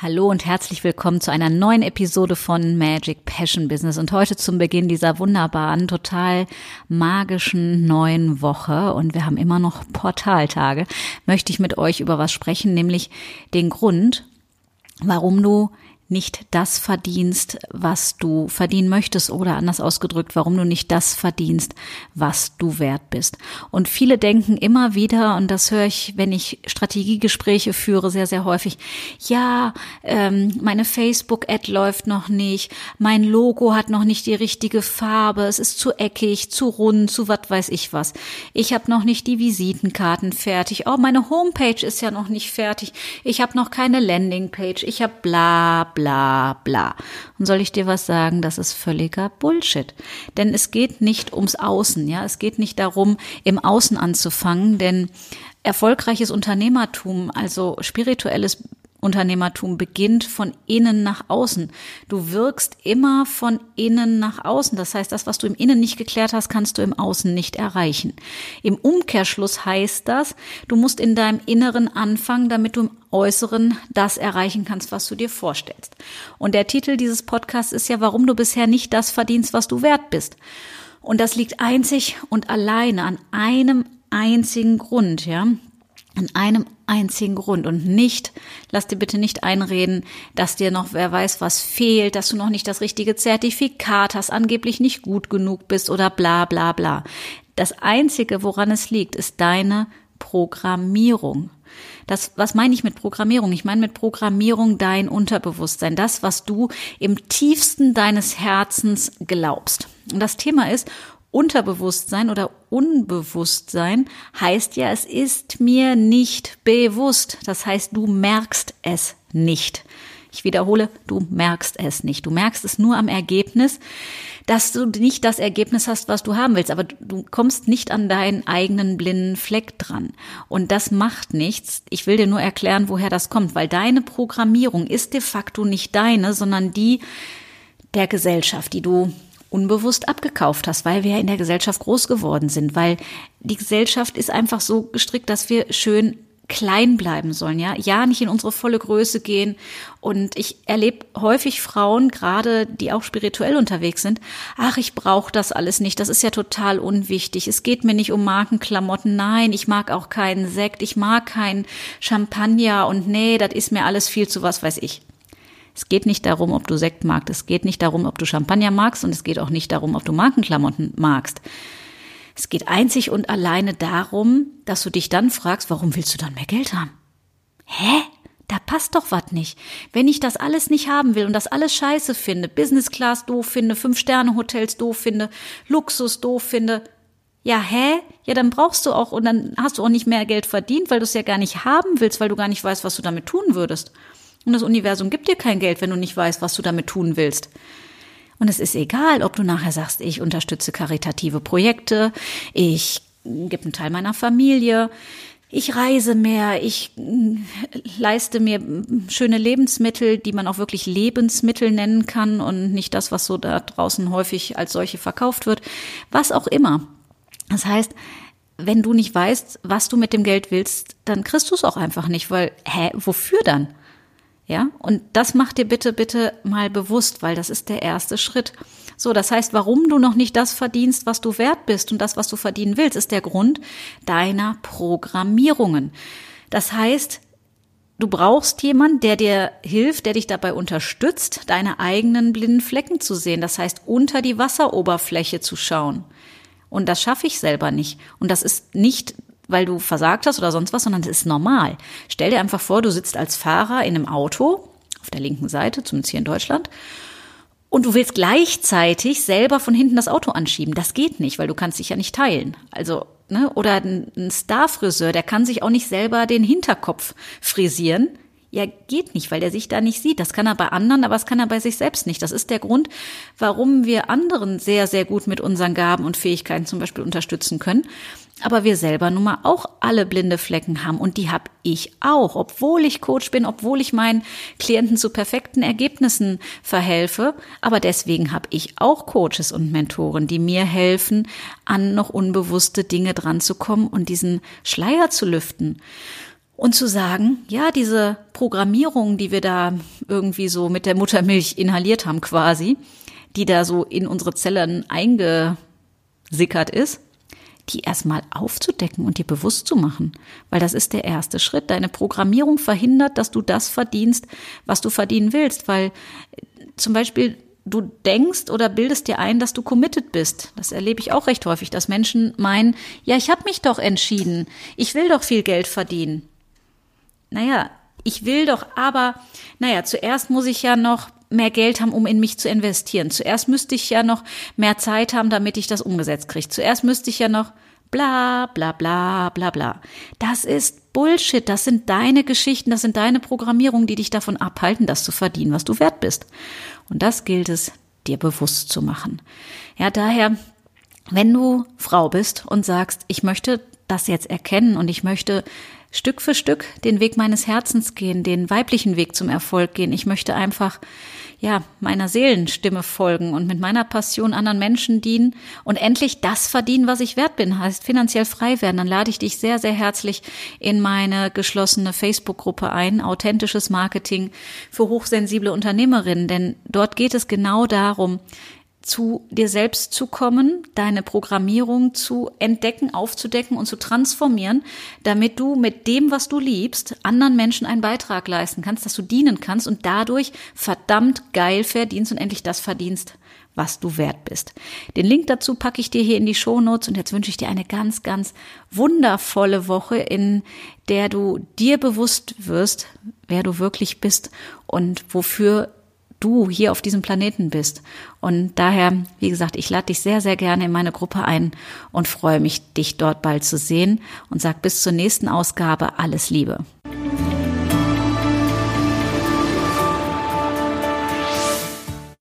Hallo und herzlich willkommen zu einer neuen Episode von Magic Passion Business. Und heute zum Beginn dieser wunderbaren, total magischen neuen Woche. Und wir haben immer noch Portaltage, möchte ich mit euch über was sprechen, nämlich den Grund, warum du nicht das verdienst, was du verdienen möchtest oder anders ausgedrückt, warum du nicht das verdienst, was du wert bist. Und viele denken immer wieder, und das höre ich, wenn ich Strategiegespräche führe, sehr, sehr häufig, ja, ähm, meine Facebook-Ad läuft noch nicht, mein Logo hat noch nicht die richtige Farbe, es ist zu eckig, zu rund, zu was weiß ich was. Ich habe noch nicht die Visitenkarten fertig. Oh, meine Homepage ist ja noch nicht fertig. Ich habe noch keine Landingpage. Ich habe bla bla bla. Und soll ich dir was sagen? Das ist völliger Bullshit. Denn es geht nicht ums Außen, ja. Es geht nicht darum, im Außen anzufangen, denn erfolgreiches Unternehmertum, also spirituelles Unternehmertum beginnt von innen nach außen. Du wirkst immer von innen nach außen. Das heißt, das, was du im Innen nicht geklärt hast, kannst du im Außen nicht erreichen. Im Umkehrschluss heißt das, du musst in deinem Inneren anfangen, damit du im Äußeren das erreichen kannst, was du dir vorstellst. Und der Titel dieses Podcasts ist ja, warum du bisher nicht das verdienst, was du wert bist. Und das liegt einzig und alleine an einem einzigen Grund, ja. An einem einzigen Grund und nicht, lass dir bitte nicht einreden, dass dir noch wer weiß was fehlt, dass du noch nicht das richtige Zertifikat hast, angeblich nicht gut genug bist oder bla bla bla. Das einzige, woran es liegt, ist deine Programmierung. Das, was meine ich mit Programmierung? Ich meine mit Programmierung dein Unterbewusstsein, das, was du im tiefsten deines Herzens glaubst. Und das Thema ist, Unterbewusstsein oder Unbewusstsein heißt ja, es ist mir nicht bewusst. Das heißt, du merkst es nicht. Ich wiederhole, du merkst es nicht. Du merkst es nur am Ergebnis, dass du nicht das Ergebnis hast, was du haben willst, aber du kommst nicht an deinen eigenen blinden Fleck dran. Und das macht nichts. Ich will dir nur erklären, woher das kommt, weil deine Programmierung ist de facto nicht deine, sondern die der Gesellschaft, die du unbewusst abgekauft hast, weil wir ja in der Gesellschaft groß geworden sind, weil die Gesellschaft ist einfach so gestrickt, dass wir schön klein bleiben sollen, ja, ja, nicht in unsere volle Größe gehen. Und ich erlebe häufig Frauen, gerade die auch spirituell unterwegs sind, ach, ich brauche das alles nicht, das ist ja total unwichtig. Es geht mir nicht um Markenklamotten, nein, ich mag auch keinen Sekt, ich mag keinen Champagner und nee, das ist mir alles viel zu was weiß ich. Es geht nicht darum, ob du Sekt magst, es geht nicht darum, ob du Champagner magst und es geht auch nicht darum, ob du Markenklamotten magst. Es geht einzig und alleine darum, dass du dich dann fragst, warum willst du dann mehr Geld haben? Hä? Da passt doch was nicht. Wenn ich das alles nicht haben will und das alles scheiße finde, Business Class doof finde, Fünf-Sterne-Hotels doof finde, Luxus doof finde, ja, hä? Ja, dann brauchst du auch und dann hast du auch nicht mehr Geld verdient, weil du es ja gar nicht haben willst, weil du gar nicht weißt, was du damit tun würdest. Und das Universum gibt dir kein Geld, wenn du nicht weißt, was du damit tun willst. Und es ist egal, ob du nachher sagst, ich unterstütze karitative Projekte, ich gebe einen Teil meiner Familie, ich reise mehr, ich äh, leiste mir schöne Lebensmittel, die man auch wirklich Lebensmittel nennen kann und nicht das, was so da draußen häufig als solche verkauft wird, was auch immer. Das heißt, wenn du nicht weißt, was du mit dem Geld willst, dann kriegst du es auch einfach nicht, weil, hä, wofür dann? Ja, und das mach dir bitte, bitte mal bewusst, weil das ist der erste Schritt. So, das heißt, warum du noch nicht das verdienst, was du wert bist und das, was du verdienen willst, ist der Grund deiner Programmierungen. Das heißt, du brauchst jemanden, der dir hilft, der dich dabei unterstützt, deine eigenen blinden Flecken zu sehen. Das heißt, unter die Wasseroberfläche zu schauen. Und das schaffe ich selber nicht. Und das ist nicht weil du versagt hast oder sonst was, sondern es ist normal. Stell dir einfach vor, du sitzt als Fahrer in einem Auto auf der linken Seite, zumindest hier in Deutschland, und du willst gleichzeitig selber von hinten das Auto anschieben. Das geht nicht, weil du kannst dich ja nicht teilen. Also, ne, oder ein Starfriseur, der kann sich auch nicht selber den Hinterkopf frisieren. Ja, geht nicht, weil er sich da nicht sieht. Das kann er bei anderen, aber das kann er bei sich selbst nicht. Das ist der Grund, warum wir anderen sehr, sehr gut mit unseren Gaben und Fähigkeiten zum Beispiel unterstützen können. Aber wir selber nun mal auch alle blinde Flecken haben und die habe ich auch, obwohl ich Coach bin, obwohl ich meinen Klienten zu perfekten Ergebnissen verhelfe. Aber deswegen habe ich auch Coaches und Mentoren, die mir helfen, an noch unbewusste Dinge dran zu kommen und diesen Schleier zu lüften und zu sagen, ja, diese Programmierung, die wir da irgendwie so mit der Muttermilch inhaliert haben quasi, die da so in unsere Zellen eingesickert ist, die erstmal aufzudecken und dir bewusst zu machen, weil das ist der erste Schritt. Deine Programmierung verhindert, dass du das verdienst, was du verdienen willst, weil zum Beispiel du denkst oder bildest dir ein, dass du committed bist. Das erlebe ich auch recht häufig, dass Menschen meinen, ja, ich habe mich doch entschieden, ich will doch viel Geld verdienen naja, ich will doch, aber, naja, zuerst muss ich ja noch mehr Geld haben, um in mich zu investieren. Zuerst müsste ich ja noch mehr Zeit haben, damit ich das umgesetzt kriege. Zuerst müsste ich ja noch bla bla bla bla bla. Das ist Bullshit. Das sind deine Geschichten, das sind deine Programmierungen, die dich davon abhalten, das zu verdienen, was du wert bist. Und das gilt es, dir bewusst zu machen. Ja, daher, wenn du Frau bist und sagst, ich möchte das jetzt erkennen und ich möchte Stück für Stück den Weg meines Herzens gehen, den weiblichen Weg zum Erfolg gehen. Ich möchte einfach, ja, meiner Seelenstimme folgen und mit meiner Passion anderen Menschen dienen und endlich das verdienen, was ich wert bin, heißt finanziell frei werden. Dann lade ich dich sehr, sehr herzlich in meine geschlossene Facebook-Gruppe ein, authentisches Marketing für hochsensible Unternehmerinnen, denn dort geht es genau darum, zu dir selbst zu kommen, deine Programmierung zu entdecken, aufzudecken und zu transformieren, damit du mit dem, was du liebst, anderen Menschen einen Beitrag leisten kannst, dass du dienen kannst und dadurch verdammt geil verdienst und endlich das verdienst, was du wert bist. Den Link dazu packe ich dir hier in die Show Notes und jetzt wünsche ich dir eine ganz, ganz wundervolle Woche, in der du dir bewusst wirst, wer du wirklich bist und wofür du hier auf diesem Planeten bist. Und daher, wie gesagt, ich lade dich sehr, sehr gerne in meine Gruppe ein und freue mich, dich dort bald zu sehen und sag bis zur nächsten Ausgabe alles Liebe.